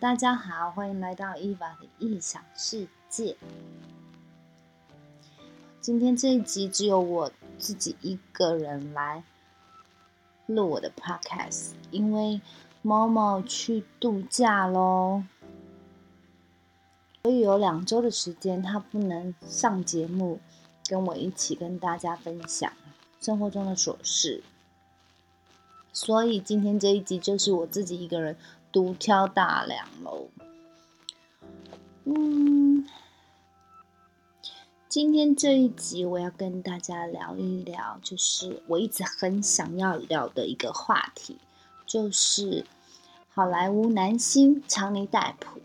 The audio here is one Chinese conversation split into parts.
大家好，欢迎来到伊娃的异想世界。今天这一集只有我自己一个人来录我的 podcast，因为猫猫去度假喽，所以有两周的时间它不能上节目，跟我一起跟大家分享生活中的琐事。所以今天这一集就是我自己一个人独挑大梁喽。嗯，今天这一集我要跟大家聊一聊，就是我一直很想要聊的一个话题，就是好莱坞男星强尼戴普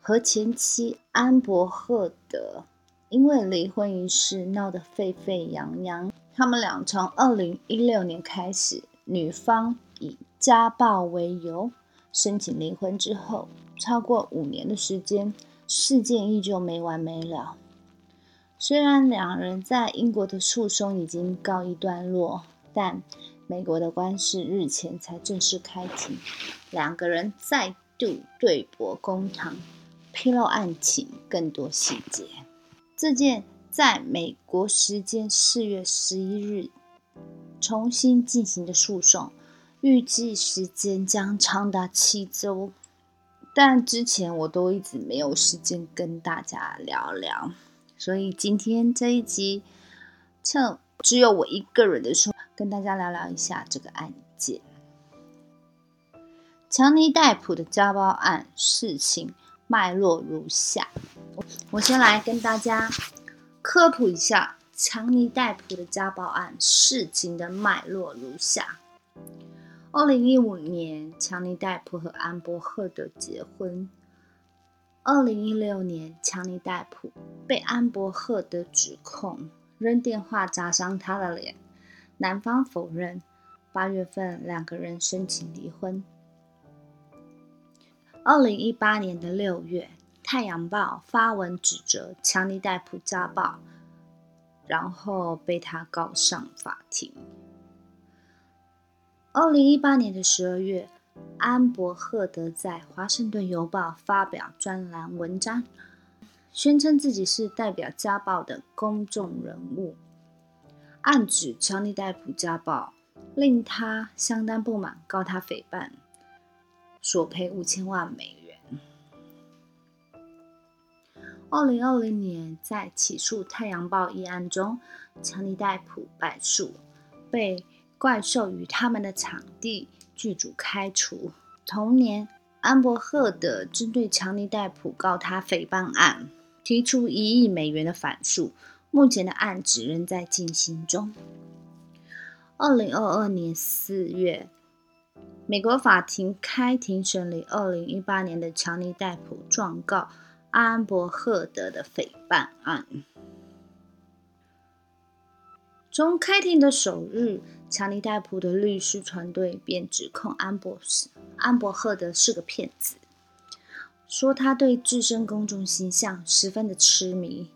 和前妻安伯赫德因为离婚一事闹得沸沸扬扬。他们俩从二零一六年开始。女方以家暴为由申请离婚之后，超过五年的时间，事件依旧没完没了。虽然两人在英国的诉讼已经告一段落，但美国的官司日前才正式开庭，两个人再度对簿公堂，披露案情更多细节。这件在美国时间四月十一日。重新进行的诉讼，预计时间将长达七周，但之前我都一直没有时间跟大家聊聊，所以今天这一集，趁只有我一个人的时候，跟大家聊聊一下这个案件。强尼戴普的家暴案事情脉络如下，我先来跟大家科普一下。强尼戴普的家暴案事情的脉络如下：二零一五年，强尼戴普和安伯赫德结婚。二零一六年，强尼戴普被安伯赫德指控扔电话砸伤他的脸，男方否认。八月份，两个人申请离婚。二零一八年的六月，《太阳报》发文指责强尼戴普家暴。然后被他告上法庭。二零一八年的十二月，安伯赫德在《华盛顿邮报》发表专栏文章，宣称自己是代表家暴的公众人物，暗指强尼戴普家暴，令他相当不满，告他诽谤，索赔五千万美元。二零二零年，在起诉《太阳报》一案中，强尼戴普败诉，被怪兽与他们的场地剧组开除。同年，安伯赫德针对强尼戴普告他诽谤案提出一亿美元的反诉，目前的案子仍在进行中。二零二二年四月，美国法庭开庭审理二零一八年的强尼戴普状告。安伯赫德的诽谤案，从开庭的首日，强尼戴普的律师团队便指控安博斯安伯赫德是个骗子，说他对自身公众形象十分的痴迷。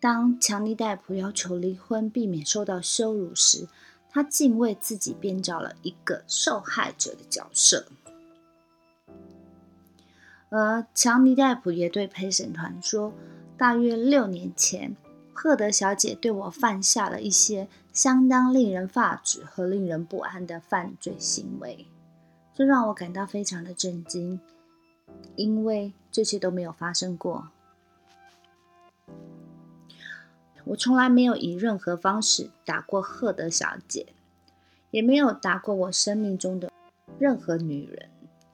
当强尼戴普要求离婚，避免受到羞辱时，他竟为自己编造了一个受害者的角色。而强尼戴普也对陪审团说：“大约六年前，赫德小姐对我犯下了一些相当令人发指和令人不安的犯罪行为，这让我感到非常的震惊，因为这些都没有发生过。我从来没有以任何方式打过赫德小姐，也没有打过我生命中的任何女人。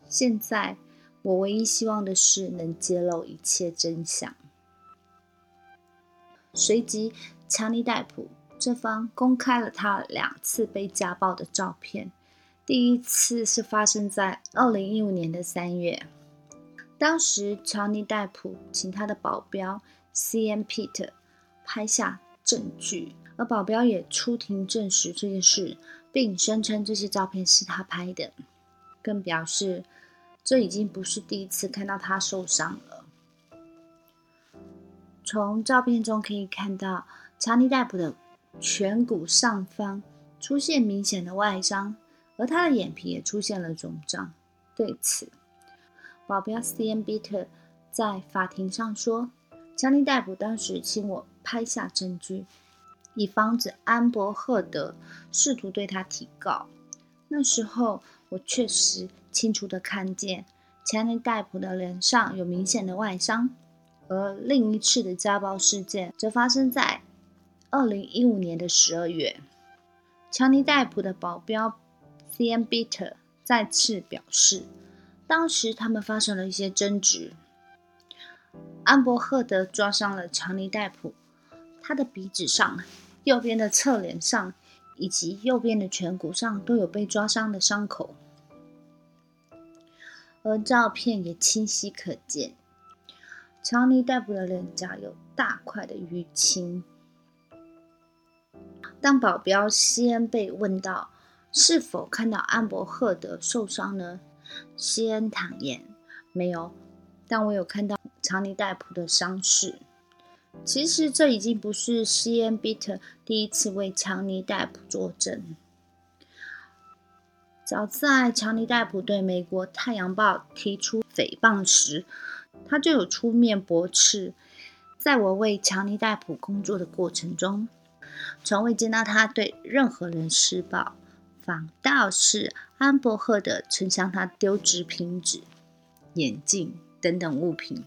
现在。”我唯一希望的是能揭露一切真相。随即，强尼戴普这方公开了他两次被家暴的照片。第一次是发生在二零一五年的三月，当时强尼戴普请他的保镖 C.M. Peter 拍下证据，而保镖也出庭证实这件事，并声称这些照片是他拍的，更表示。这已经不是第一次看到他受伤了。从照片中可以看到，强尼戴普的颧骨上方出现明显的外伤，而他的眼皮也出现了肿胀。对此，保镖 C.N. Bitter 在法庭上说：“强尼戴普当时请我拍下证据，以防止安伯赫德试图对他提告。那时候我确实清楚地看见强尼戴普的脸上有明显的外伤。而另一次的家暴事件则发生在二零一五年的十二月。强尼戴普的保镖 C.M. Bitter 再次表示。”当时他们发生了一些争执，安伯赫德抓伤了强尼戴普，他的鼻子上、右边的侧脸上以及右边的颧骨上都有被抓伤的伤口，而照片也清晰可见，强尼戴普的脸颊有大块的淤青。当保镖西恩被问到是否看到安伯赫德受伤呢？西恩坦言没有，但我有看到强尼戴普的伤势。其实这已经不是西恩比特第一次为强尼戴普作证。早在强尼戴普对美国《太阳报》提出诽谤时，他就有出面驳斥。在我为强尼戴普工作的过程中，从未见到他对任何人施暴。反倒是安伯赫德曾向他丢纸瓶子、眼镜等等物品，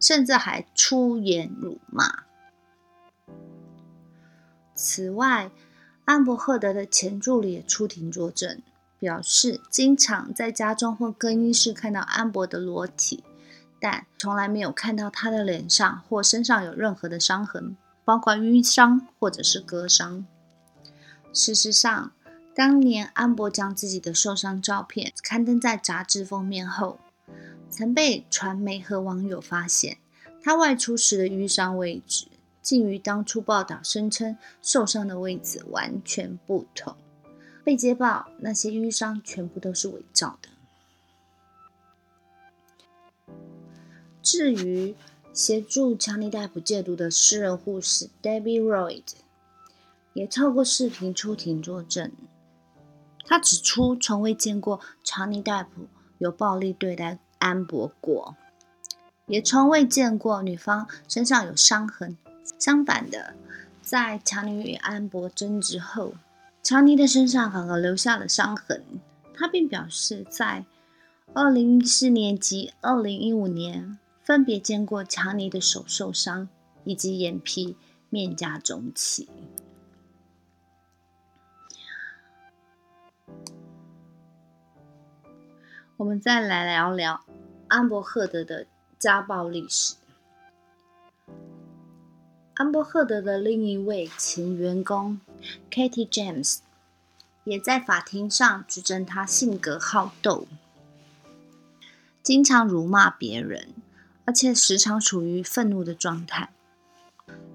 甚至还出言辱骂。此外，安伯赫德的前助理也出庭作证，表示经常在家中或更衣室看到安伯的裸体，但从来没有看到他的脸上或身上有任何的伤痕，包括淤伤或者是割伤。事实上，当年安博将自己的受伤照片刊登在杂志封面后，曾被传媒和网友发现，他外出时的淤伤位置竟与当初报道声称受伤的位置完全不同。被揭报，那些淤伤全部都是伪造的。至于协助强尼戴普戒毒的私人护士 Debbie Royd。也透过视频出庭作证。他指出，从未见过查尼戴普有暴力对待安博过，也从未见过女方身上有伤痕。相反的，在查尼与安博争执后，查尼的身上反而留下了伤痕。他并表示，在二零一四年及二零一五年分别见过强尼的手受伤，以及眼皮面颊肿起。我们再来聊聊安伯赫德的家暴历史。安伯赫德的另一位前员工 Katie James 也在法庭上指证他性格好斗，经常辱骂别人，而且时常处于愤怒的状态，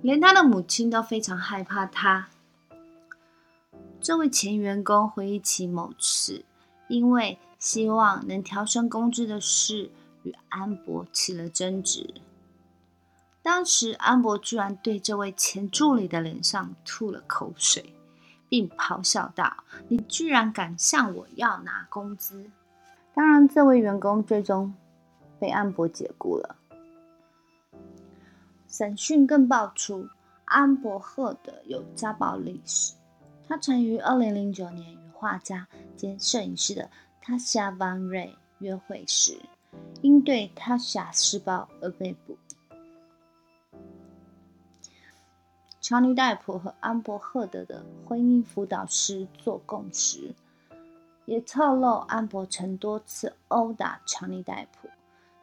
连他的母亲都非常害怕他。这位前员工回忆起某次，因为希望能调升工资的事，与安博起了争执。当时，安博居然对这位前助理的脸上吐了口水，并咆哮道：“你居然敢向我要拿工资！”当然，这位员工最终被安博解雇了。审讯更爆出安博赫德有家暴历史，他曾于二零零九年与画家兼摄影师的。塔夏·万瑞约会时，因对塔夏施暴而被捕。乔尼·戴普和安伯赫德的婚姻辅导师做供时，也透露安伯曾多次殴打乔尼·戴普，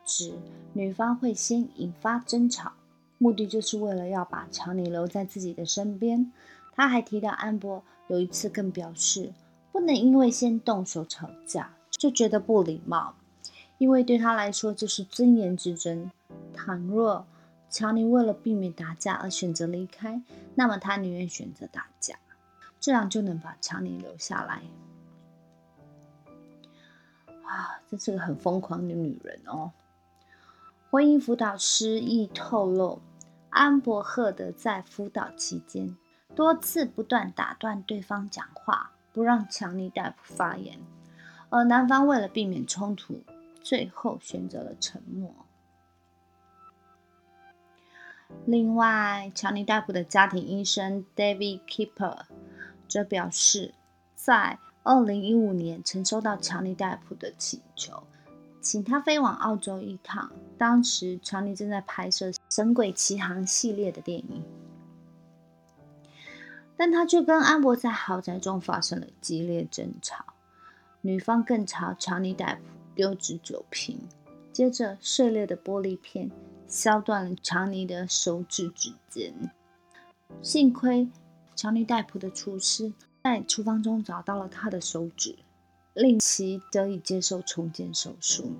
指女方会先引发争吵，目的就是为了要把乔尼留在自己的身边。他还提到，安博有一次更表示。不能因为先动手吵架就觉得不礼貌，因为对他来说这是尊严之争。倘若乔尼为了避免打架而选择离开，那么他宁愿选择打架，这样就能把乔尼留下来。哇，这是个很疯狂的女人哦！婚姻辅导师亦透露，安伯赫德在辅导期间多次不断打断对方讲话。不让强尼戴普发言，而男方为了避免冲突，最后选择了沉默。另外，强尼戴普的家庭医生 David Keeper 则表示，在二零一五年曾收到强尼戴普的请求，请他飞往澳洲一趟。当时，强尼正在拍摄《神鬼奇航》系列的电影，但他却跟安博在豪宅中发生了激烈争吵，女方更朝强尼戴普丢掷酒瓶，接着碎裂的玻璃片。削断了强尼的手指指尖，幸亏强尼戴普的厨师在厨房中找到了他的手指，令其得以接受重建手术。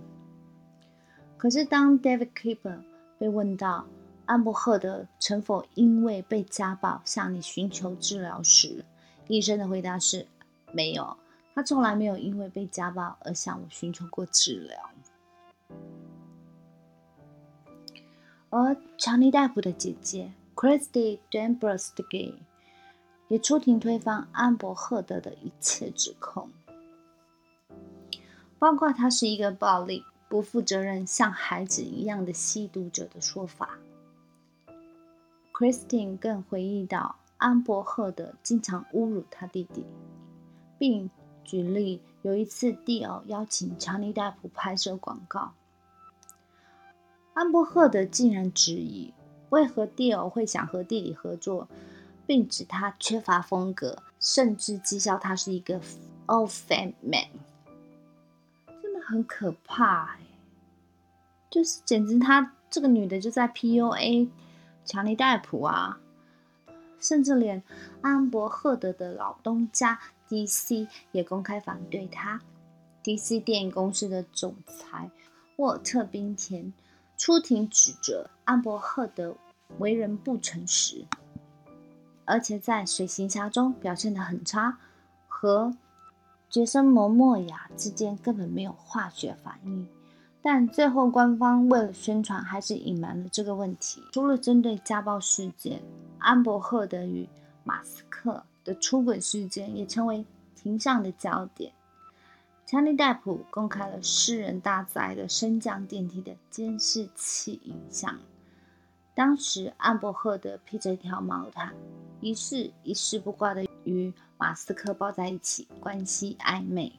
可是，当 David Keeper 被问到安伯赫德曾否因为被家暴向你寻求治疗时，医生的回答是：没有，他从来没有因为被家暴而向我寻求过治疗。而强尼大夫的姐姐 Christy d a n b r o s k y 也出庭推翻安伯赫德的一切指控，包括他是一个暴力、不负责任、像孩子一样的吸毒者的说法。Christine 更回忆到，安伯赫德经常侮辱他弟弟，并举例有一次蒂奥邀请强尼戴普拍摄广告。安伯赫德竟然质疑为何蒂尔会想和弟弟合作，并指他缺乏风格，甚至讥笑他是一个 old fat man，很可怕哎！就是简直他这个女的就在 PUA 强尼戴普啊，甚至连安伯赫德的老东家 DC 也公开反对他。DC 电影公司的总裁沃尔特冰田。出庭指责安伯赫德为人不诚实，而且在水行侠中表现得很差，和杰森·摩莫亚之间根本没有化学反应。但最后官方为了宣传，还是隐瞒了这个问题。除了针对家暴事件，安伯赫德与马斯克的出轨事件也成为庭上的焦点。强尼戴普公开了私人大宅的升降电梯的监视器影像。当时，安伯赫德披着一条毛毯，疑似一丝不挂的与马斯克抱在一起，关系暧昧。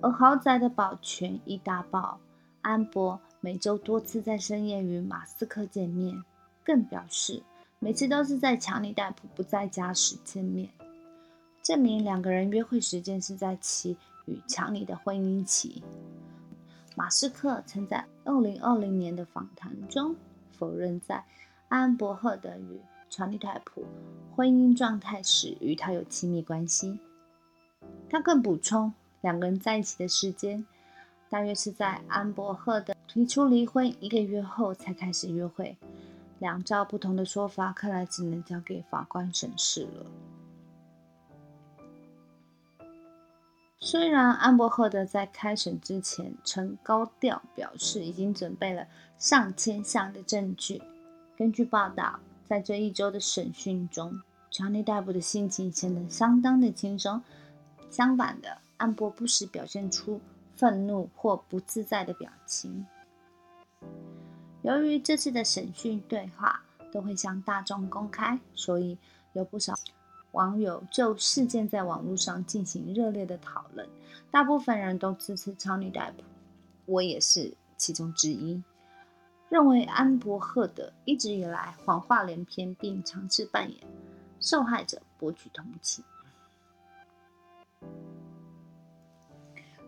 而豪宅的保全一大爆，安博每周多次在深夜与马斯克见面，更表示每次都是在强尼戴普不在家时见面。证明两个人约会时间是在其与强尼的婚姻期。马斯克曾在二零二零年的访谈中否认在安伯赫德与强尼戴普婚姻状态时与他有亲密关系。他更补充，两个人在一起的时间大约是在安伯赫德提出离婚一个月后才开始约会。两照不同的说法，看来只能交给法官审视了。虽然安伯赫德在开审之前曾高调表示已经准备了上千项的证据，根据报道，在这一周的审讯中，强尼逮捕的心情显得相当的轻松。相反的，安博不时表现出愤怒或不自在的表情。由于这次的审讯对话都会向大众公开，所以有不少。网友就事件在网络上进行热烈的讨论，大部分人都支持超女逮捕，我也是其中之一。认为安伯赫德一直以来谎话连篇，并尝试扮演受害者博取同情。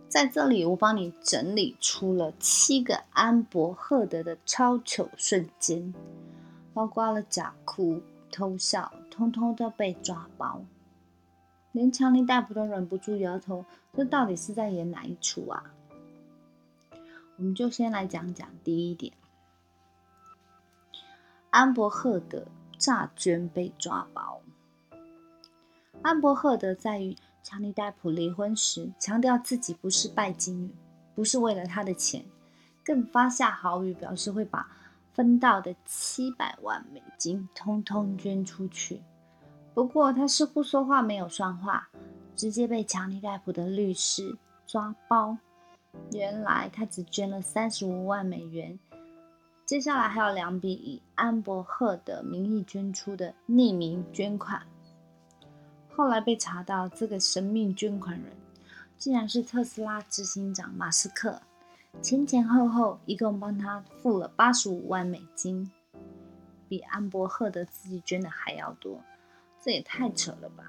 在这里，我帮你整理出了七个安伯赫德的超糗瞬间，包括了假哭。偷笑，通通都被抓包，连强尼戴普都忍不住摇头。这到底是在演哪一出啊？我们就先来讲讲第一点：安伯赫德诈捐被抓包。安伯赫德在与强尼戴普离婚时，强调自己不是拜金女，不是为了他的钱，更发下豪语，表示会把。分到的七百万美金，通通捐出去。不过他似乎说话没有算话，直接被强尼戴普的律师抓包。原来他只捐了三十五万美元。接下来还有两笔以安伯赫的名义捐出的匿名捐款。后来被查到，这个神秘捐款人竟然是特斯拉执行长马斯克，前前后后一共帮他付了八十五万美金，比安伯赫的自己捐的还要多，这也太扯了吧！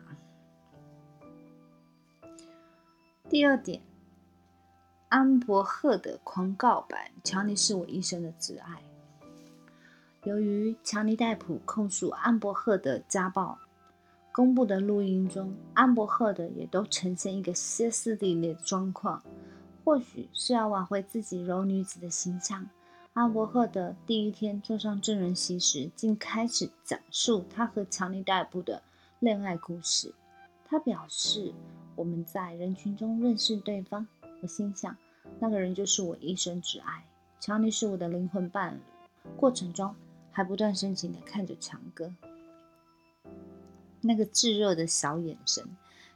第二点，安伯赫的狂告白：“乔尼是我一生的挚爱。”由于强尼戴普控诉安伯赫的家暴，公布的录音中，安伯赫的也都呈现一个歇斯底里的状况。或许是要挽回自己柔女子的形象，安伯赫的第一天坐上证人席时，竟开始讲述他和强尼戴普的恋爱故事。他表示：“我们在人群中认识对方，我心想，那个人就是我一生挚爱，强尼是我的灵魂伴侣。”过程中。还不断深情地看着强哥，那个炙热的小眼神，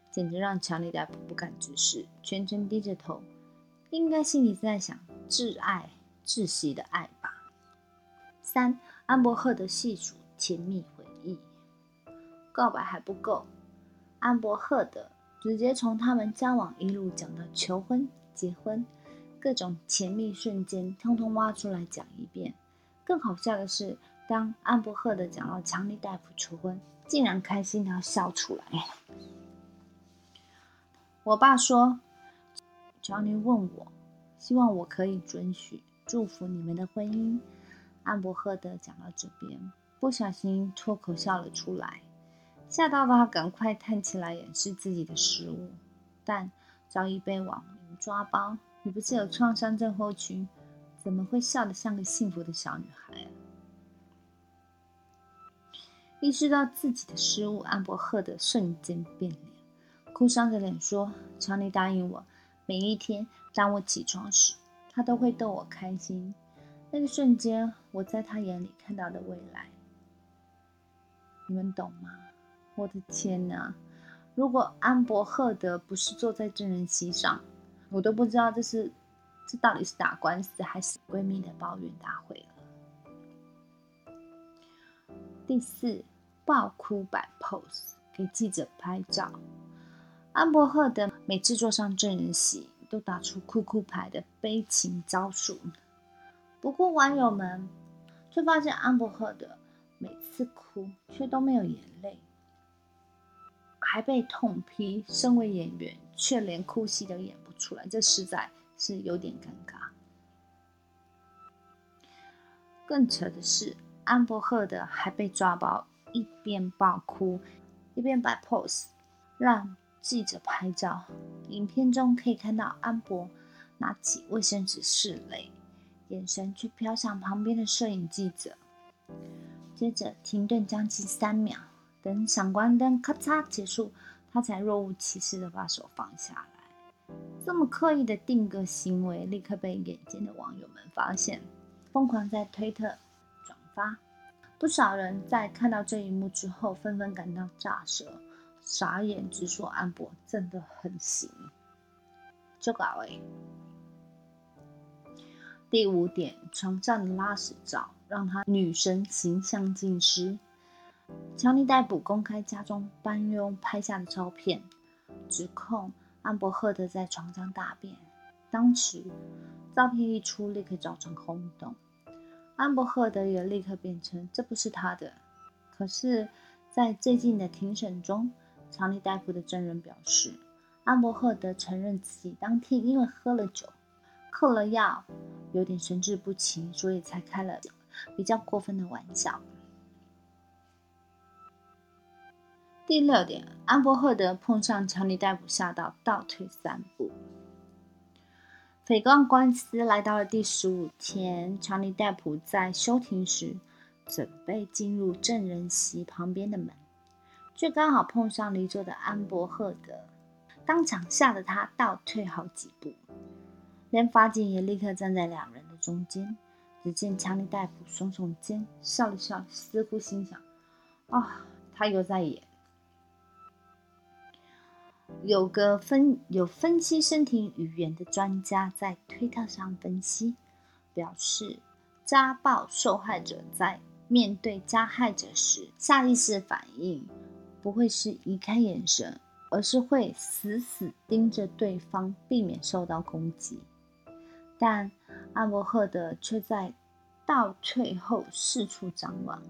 简直让强尼戴普不敢直视，全程低着头，应该心里在想挚爱、窒息的爱吧。三安伯赫的细数甜蜜回忆，告白还不够，安伯赫的直接从他们交往一路讲到求婚、结婚，各种甜蜜瞬间，通通挖出来讲一遍。更好笑的是，当安伯赫的讲到强尼大夫求婚，竟然开心的笑出来。我爸说，乔尼问我，希望我可以准许祝福你们的婚姻。安伯赫的讲到这边，不小心脱口笑了出来，吓到他赶快站起来掩饰自己的失误，但早已被网民抓包。你不是有创伤症候群？怎么会笑得像个幸福的小女孩啊？意识到自己的失误，安伯赫的瞬间变脸，哭丧着脸说：“乔尼答应我，每一天当我起床时，他都会逗我开心。那个瞬间，我在他眼里看到的未来，你们懂吗？我的天哪！如果安伯赫德不是坐在证人席上，我都不知道这是。”这到底是打官司还是闺蜜的抱怨大会了？第四，爆哭摆 pose 给记者拍照。安伯赫的每次坐上证人席，都打出哭哭牌的悲情招数。不过网友们却发现安伯赫的每次哭却都没有眼泪，还被痛批身为演员却连哭戏都演出来，这实在。是有点尴尬。更扯的是，安伯赫的还被抓包，一边爆哭，一边摆 pose，让记者拍照。影片中可以看到安博拿起卫生纸拭泪，眼神却飘向旁边的摄影记者。接着停顿将近三秒，等闪光灯咔嚓结束，他才若无其事的把手放下来。这么刻意的定格行为，立刻被眼尖的网友们发现，疯狂在推特转发。不少人在看到这一幕之后，纷纷感到炸舌，傻眼，直说安博真的很行。就搞位。第五点，床上的拉屎照让他女神形象尽失。强尼逮捕公开家中帮佣拍下的照片，指控。安伯赫德在床上大便，当时照片一出，立刻造成轰动。安伯赫德也立刻辩称这不是他的。可是，在最近的庭审中，查理大夫的证人表示，安伯赫德承认自己当天因为喝了酒、嗑了药，有点神志不清，所以才开了比较过分的玩笑。第六点，安伯赫德碰上乔尼戴普，吓到倒退三步。诽谤官司来到了第十五天，乔尼戴普在休庭时，准备进入证人席旁边的门，却刚好碰上离座的安伯赫德，当场吓得他倒退好几步，连法警也立刻站在两人的中间。只见乔尼戴普耸耸肩，笑了笑，似乎心想：啊，他又在演。有个分有分析身体语言的专家在推特上分析，表示家暴受害者在面对加害者时，下意识反应不会是移开眼神，而是会死死盯着对方，避免受到攻击。但安伯赫德却在倒退后四处张望，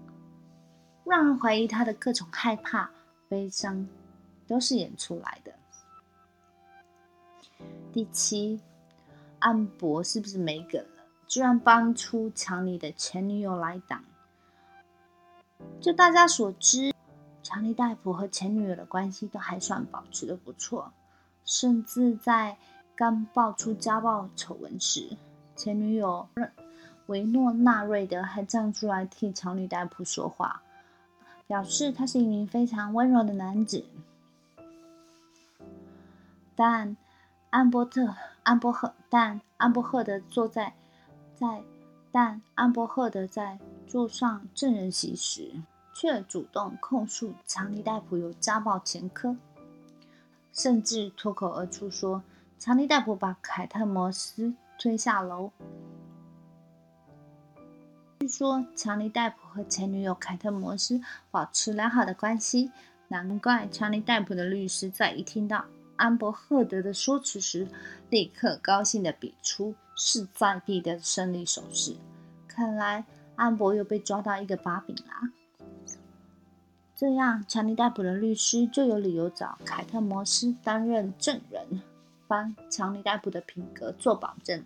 让人怀疑他的各种害怕、悲伤都是演出来的。第七，安博是不是没梗了？居然帮出强尼的前女友来挡。就大家所知，强尼戴普和前女友的关系都还算保持的不错，甚至在刚爆出家暴丑闻时，前女友维诺纳瑞德还站出来替强尼戴普说话，表示他是一名非常温柔的男子。但安波特、安波赫，但安伯赫德坐在在，但安伯赫德在坐上证人席时，却主动控诉强尼戴普有家暴前科，甚至脱口而出说强尼戴普把凯特摩斯推下楼。据说强尼戴普和前女友凯特摩斯保持良好的关系，难怪强尼戴普的律师在一听到。安伯赫德的说辞时，立刻高兴地比出势在必得的胜利手势。看来安博又被抓到一个把柄啦。这样，强尼戴普的律师就有理由找凯特摩斯担任证人，帮强尼戴普的品格做保证，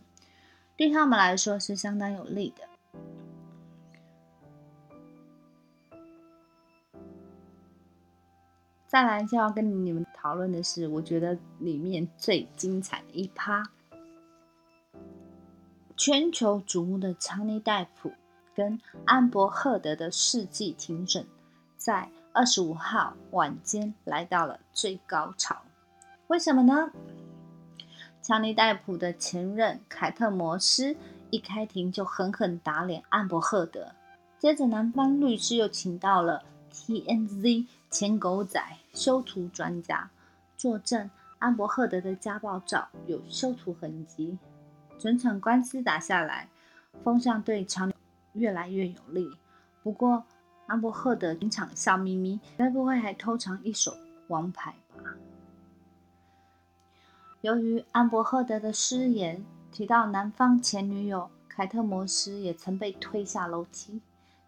对他们来说是相当有利的。再来就要跟你们讨论的是，我觉得里面最精彩的一趴，全球瞩目的强尼戴普跟安伯赫德的世纪庭审，在二十五号晚间来到了最高潮。为什么呢？强尼戴普的前任凯特摩斯一开庭就狠狠打脸安伯赫德，接着男方律师又请到了 TNZ 前狗仔。修图专家作证，安伯赫德的家暴照有修图痕迹。整场官司打下来，风向对强越来越有利。不过，安伯赫德经常笑眯眯，该不会还偷藏一手王牌吧？由于安伯赫德的失言提到男方前女友凯特摩斯也曾被推下楼梯，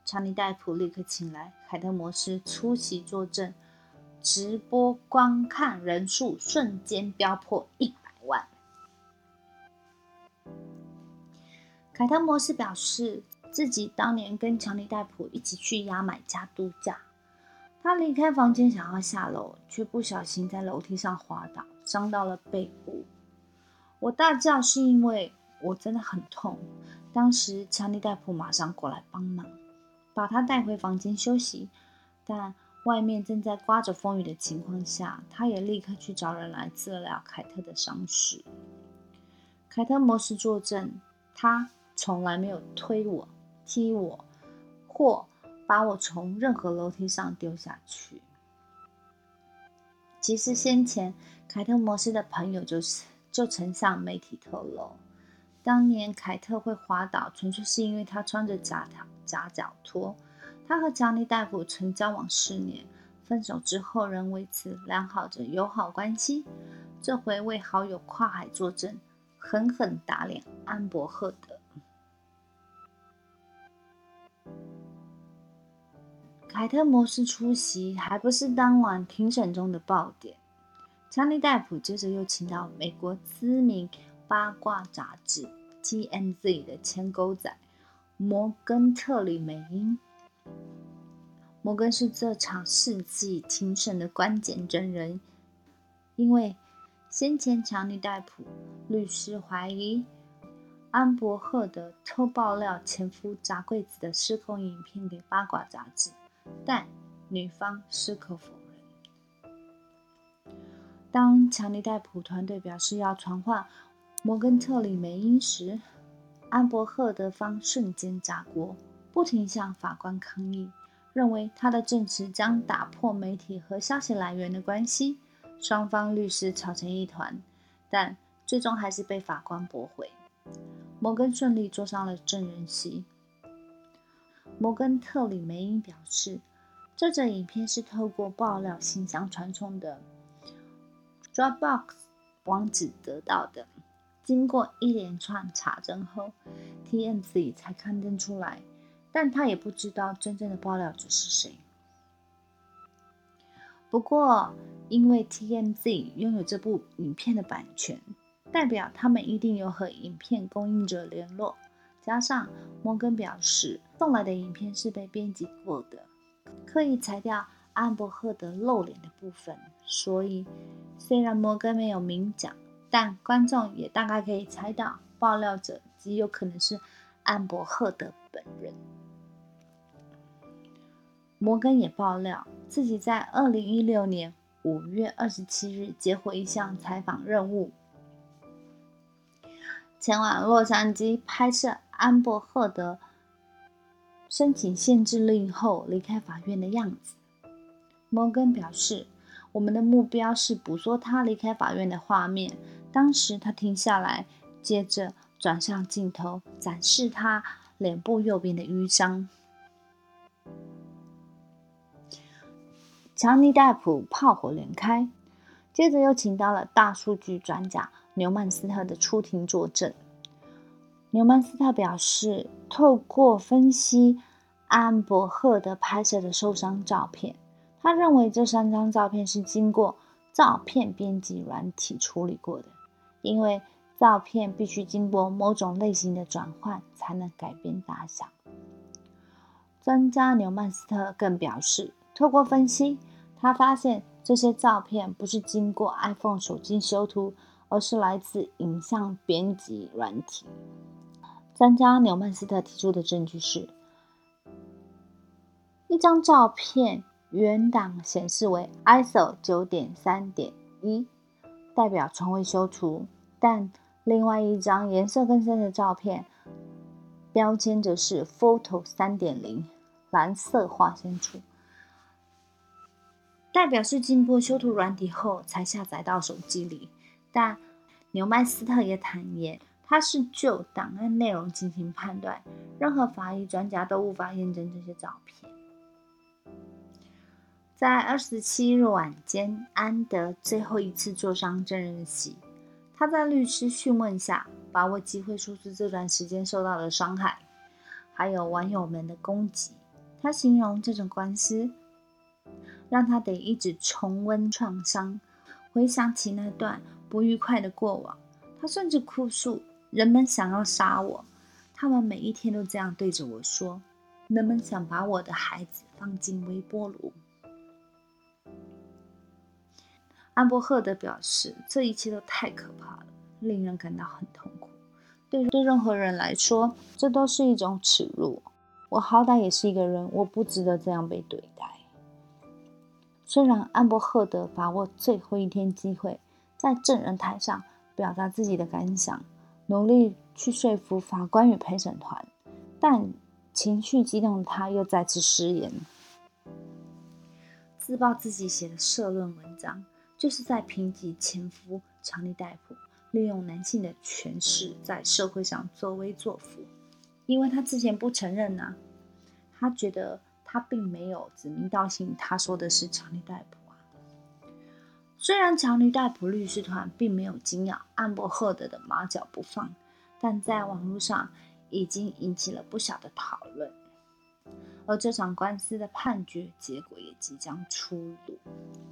查尼戴普立刻请来凯特摩斯出席作证。直播观看人数瞬间飙破一百万。凯特摩斯表示，自己当年跟强尼戴普一起去牙买加度假，他离开房间想要下楼，却不小心在楼梯上滑倒，伤到了背部。我大叫是因为我真的很痛。当时强尼戴普马上过来帮忙，把他带回房间休息，但。外面正在刮着风雨的情况下，他也立刻去找人来治疗凯特的伤势。凯特摩斯作证，他从来没有推我、踢我，或把我从任何楼梯上丢下去。其实先前凯特摩斯的朋友就是就曾向媒体透露，当年凯特会滑倒，纯粹是因为他穿着假脚假脚拖。他和强尼戴普曾交往四年，分手之后仍维持良好的友好关系。这回为好友跨海作证，狠狠打脸安伯赫德。凯特摩斯出席还不是当晚庭审中的爆点。强尼戴普接着又请到美国知名八卦杂志 TMZ 的前狗仔摩根特里梅因。摩根是这场世纪庭审的关键证人，因为先前强尼戴普律师怀疑安伯赫德偷爆料前夫砸柜子的失控影片给八卦杂志，但女方矢口否认。当强尼戴普团队表示要传唤摩根特里梅因时，安伯赫德方瞬间砸锅，不停向法官抗议。认为他的证词将打破媒体和消息来源的关系，双方律师吵成一团，但最终还是被法官驳回。摩根顺利坐上了证人席。摩根特里梅因表示，这则影片是透过爆料信箱传送的 Dropbox 网址得到的。经过一连串查证后，TMZ 才刊登出来，但他也不知道真正的爆料者是谁。不过，因为 TMZ 拥有这部影片的版权，代表他们一定有和影片供应者联络。加上摩根表示送来的影片是被编辑过的，刻意裁掉安伯赫德露脸的部分，所以虽然摩根没有明讲。但观众也大概可以猜到，爆料者极有可能是安伯赫德本人。摩根也爆料，自己在二零一六年五月二十七日接获一项采访任务，前往洛杉矶拍摄安伯赫德申请限制令后离开法院的样子。摩根表示：“我们的目标是捕捉他离开法院的画面。”当时他停下来，接着转向镜头，展示他脸部右边的淤伤。强尼戴普炮火连开，接着又请到了大数据专家纽曼斯特的出庭作证。纽曼斯特表示，透过分析安伯赫德拍摄的受伤照片，他认为这三张照片是经过照片编辑软体处理过的。因为照片必须经过某种类型的转换才能改变大小。专家纽曼斯特更表示，透过分析，他发现这些照片不是经过 iPhone 手机修图，而是来自影像编辑软体。专家纽曼斯特提出的证据是：一张照片原档显示为 ISO 九点三点一，代表从未修图。但另外一张颜色更深的照片，标签则是 Photo 三点零，蓝色划线处，代表是经过修图软体后才下载到手机里。但纽麦斯特也坦言，他是就档案内容进行判断，任何法医专家都无法验证这些照片。在二十七日晚间，安德最后一次坐上证人席。他在律师讯问下，把握机会说出这段时间受到的伤害，还有网友们的攻击。他形容这种官司让他得一直重温创伤，回想起那段不愉快的过往。他甚至哭诉：“人们想要杀我，他们每一天都这样对着我说。人们想把我的孩子放进微波炉。”安伯赫德表示：“这一切都太可怕了，令人感到很痛苦。对对任何人来说，这都是一种耻辱。我好歹也是一个人，我不值得这样被对待。”虽然安伯赫德把握最后一天机会，在证人台上表达自己的感想，努力去说服法官与陪审团，但情绪激动的他又再次失言，自曝自己写的社论文章。就是在评级前夫强尼戴普利用男性的权势在社会上作威作福，因为他之前不承认呐，他觉得他并没有指名道姓，他说的是强尼戴普啊。虽然强尼戴普律师团并没有惊讶安伯赫德的马脚不放，但在网络上已经引起了不小的讨论。而这场官司的判决结果也即将出炉，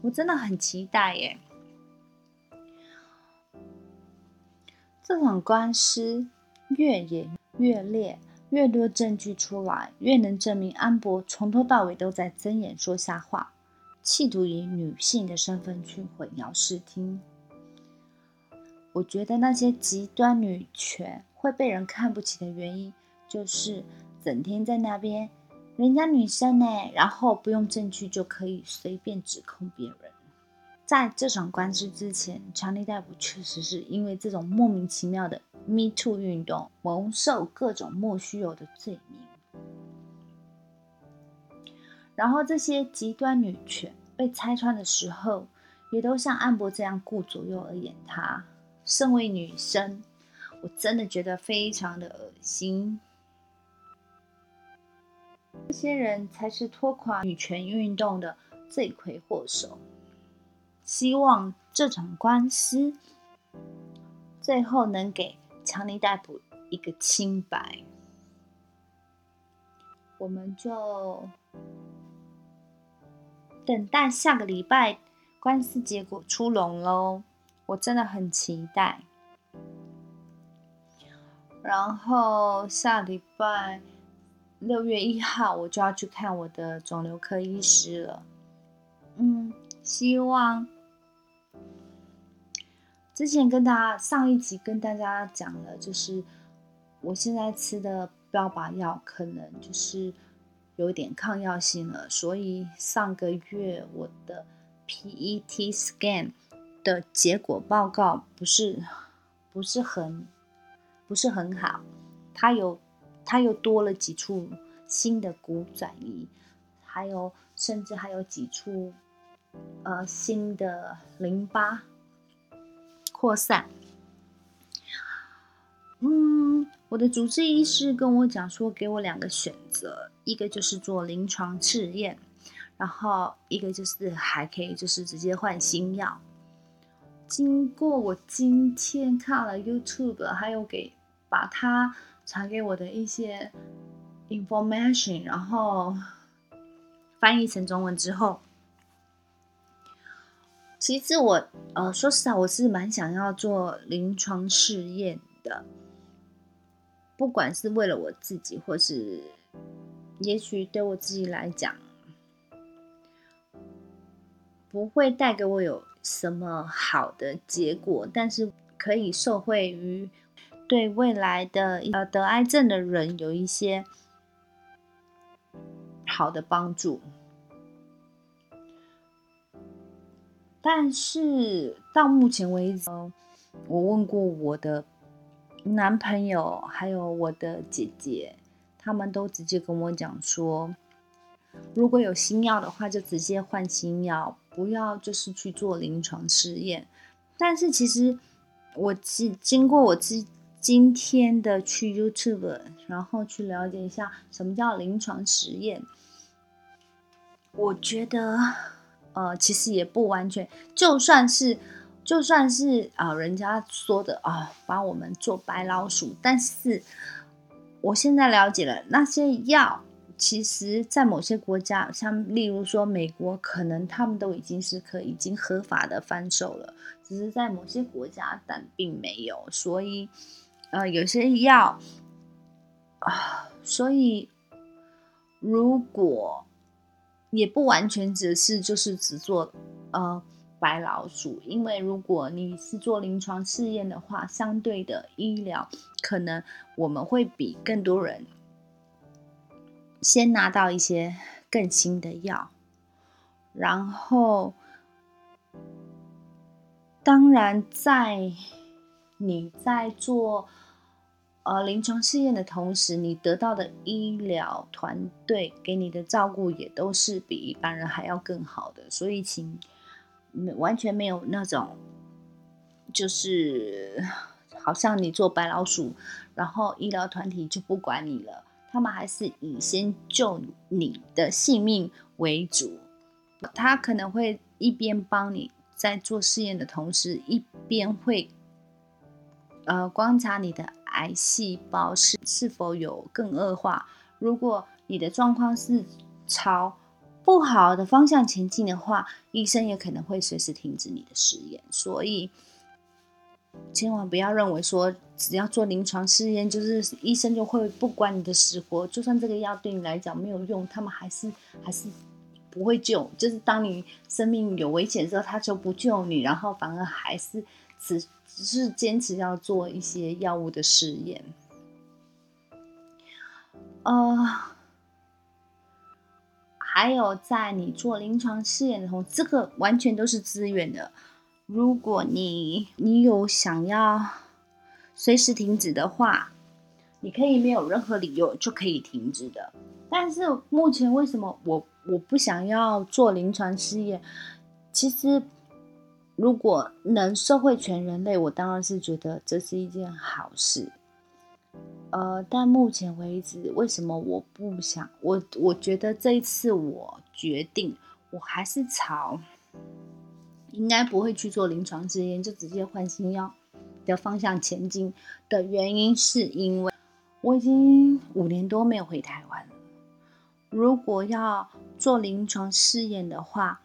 我真的很期待耶！这场官司越演越烈，越多证据出来，越能证明安博从头到尾都在睁眼说瞎话，企图以女性的身份去混淆视听。我觉得那些极端女权会被人看不起的原因，就是整天在那边。人家女生呢，然后不用证据就可以随便指控别人。在这场官司之前，强尼戴普确实是因为这种莫名其妙的 “Me Too” 运动，蒙受各种莫须有的罪名。然后这些极端女权被拆穿的时候，也都像安博这样顾左右而言他。身为女生，我真的觉得非常的恶心。这些人才是拖垮女权运动的罪魁祸首。希望这场官司最后能给强尼戴普一个清白。我们就等待下个礼拜官司结果出笼喽，我真的很期待。然后下礼拜六月一号我就要去看我的肿瘤科医师了，嗯，希望之前跟大家上一集跟大家讲了，就是我现在吃的。标靶药可能就是有点抗药性了，所以上个月我的 PET scan 的结果报告不是不是很不是很好，它有它又多了几处新的骨转移，还有甚至还有几处呃新的淋巴扩散，嗯。我的主治医师跟我讲说，给我两个选择，一个就是做临床试验，然后一个就是还可以就是直接换新药。经过我今天看了 YouTube，还有给把他传给我的一些 information，然后翻译成中文之后，其实我呃说实话，我是蛮想要做临床试验的。不管是为了我自己，或是也许对我自己来讲，不会带给我有什么好的结果，但是可以受惠于对未来的呃得癌症的人有一些好的帮助。但是到目前为止，我问过我的。男朋友还有我的姐姐，他们都直接跟我讲说，如果有新药的话，就直接换新药，不要就是去做临床试验。但是其实我经经过我今今天的去 YouTube，然后去了解一下什么叫临床实验，我觉得呃其实也不完全，就算是。就算是啊，人家说的啊，把我们做白老鼠，但是我现在了解了那些药，其实在某些国家，像例如说美国，可能他们都已经是可已经合法的贩售了，只是在某些国家，但并没有。所以，呃，有些药啊，所以如果也不完全只是就是只做呃。白老鼠，因为如果你是做临床试验的话，相对的医疗可能我们会比更多人先拿到一些更新的药，然后当然在你在做呃临床试验的同时，你得到的医疗团队给你的照顾也都是比一般人还要更好的，所以请。完全没有那种，就是好像你做白老鼠，然后医疗团体就不管你了。他们还是以先救你的性命为主。他可能会一边帮你在做试验的同时，一边会呃观察你的癌细胞是是否有更恶化。如果你的状况是朝。不好的方向前进的话，医生也可能会随时停止你的实验。所以，千万不要认为说只要做临床试验，就是医生就会不管你的死活。就算这个药对你来讲没有用，他们还是还是不会救。就是当你生命有危险的时候，他就不救你，然后反而还是只只是坚持要做一些药物的试验。呃。还有，在你做临床试验的时候，这个完全都是自愿的。如果你你有想要随时停止的话，你可以没有任何理由就可以停止的。但是目前为什么我我不想要做临床试验？其实如果能社会全人类，我当然是觉得这是一件好事。呃，但目前为止，为什么我不想？我我觉得这一次我决定，我还是朝应该不会去做临床试验，就直接换新药的方向前进的原因，是因为我已经五年多没有回台湾了。如果要做临床试验的话，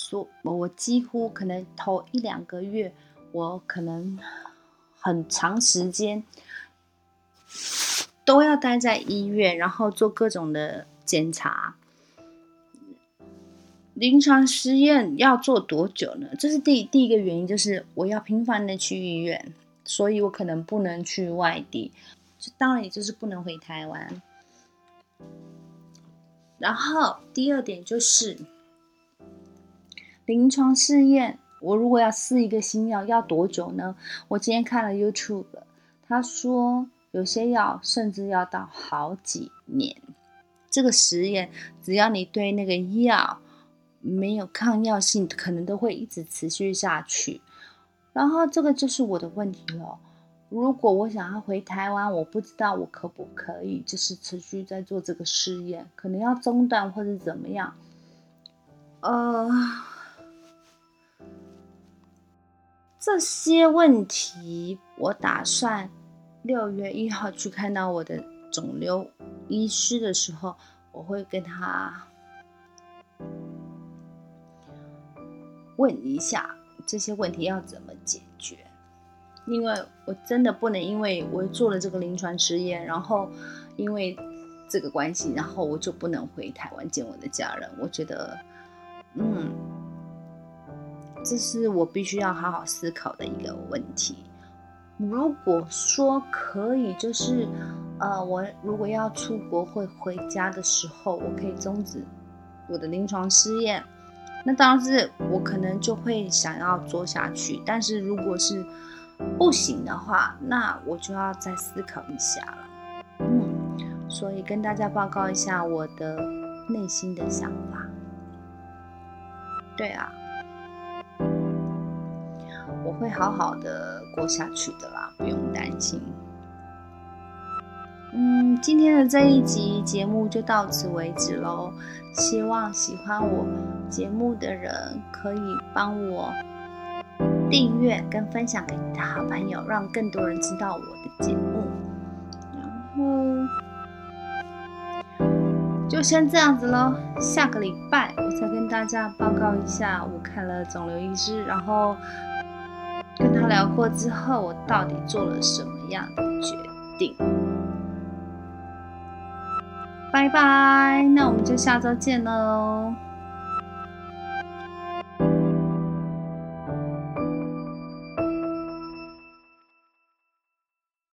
说，我几乎可能头一两个月，我可能很长时间都要待在医院，然后做各种的检查。临床实验要做多久呢？这是第第一个原因，就是我要频繁的去医院，所以我可能不能去外地，当然也就是不能回台湾。然后第二点就是。临床试验，我如果要试一个新药，要多久呢？我今天看了 YouTube，他说有些药甚至要到好几年。这个实验，只要你对那个药没有抗药性，可能都会一直持续下去。然后这个就是我的问题了。如果我想要回台湾，我不知道我可不可以，就是持续在做这个试验，可能要中断或者怎么样。呃。这些问题，我打算六月一号去看到我的肿瘤医师的时候，我会跟他问一下这些问题要怎么解决。因为我真的不能因为我做了这个临床实验，然后因为这个关系，然后我就不能回台湾见我的家人。我觉得，嗯。这是我必须要好好思考的一个问题。如果说可以，就是呃，我如果要出国会回家的时候，我可以终止我的临床试验，那当然是我可能就会想要做下去。但是如果是不行的话，那我就要再思考一下了。嗯，所以跟大家报告一下我的内心的想法。对啊。我会好好的过下去的啦，不用担心。嗯，今天的这一集节目就到此为止喽。希望喜欢我节目的人可以帮我订阅跟分享给你的好朋友，让更多人知道我的节目。然后就先这样子喽，下个礼拜我再跟大家报告一下我看了肿瘤医师，然后。他聊过之后，我到底做了什么样的决定？拜拜，那我们就下周见喽。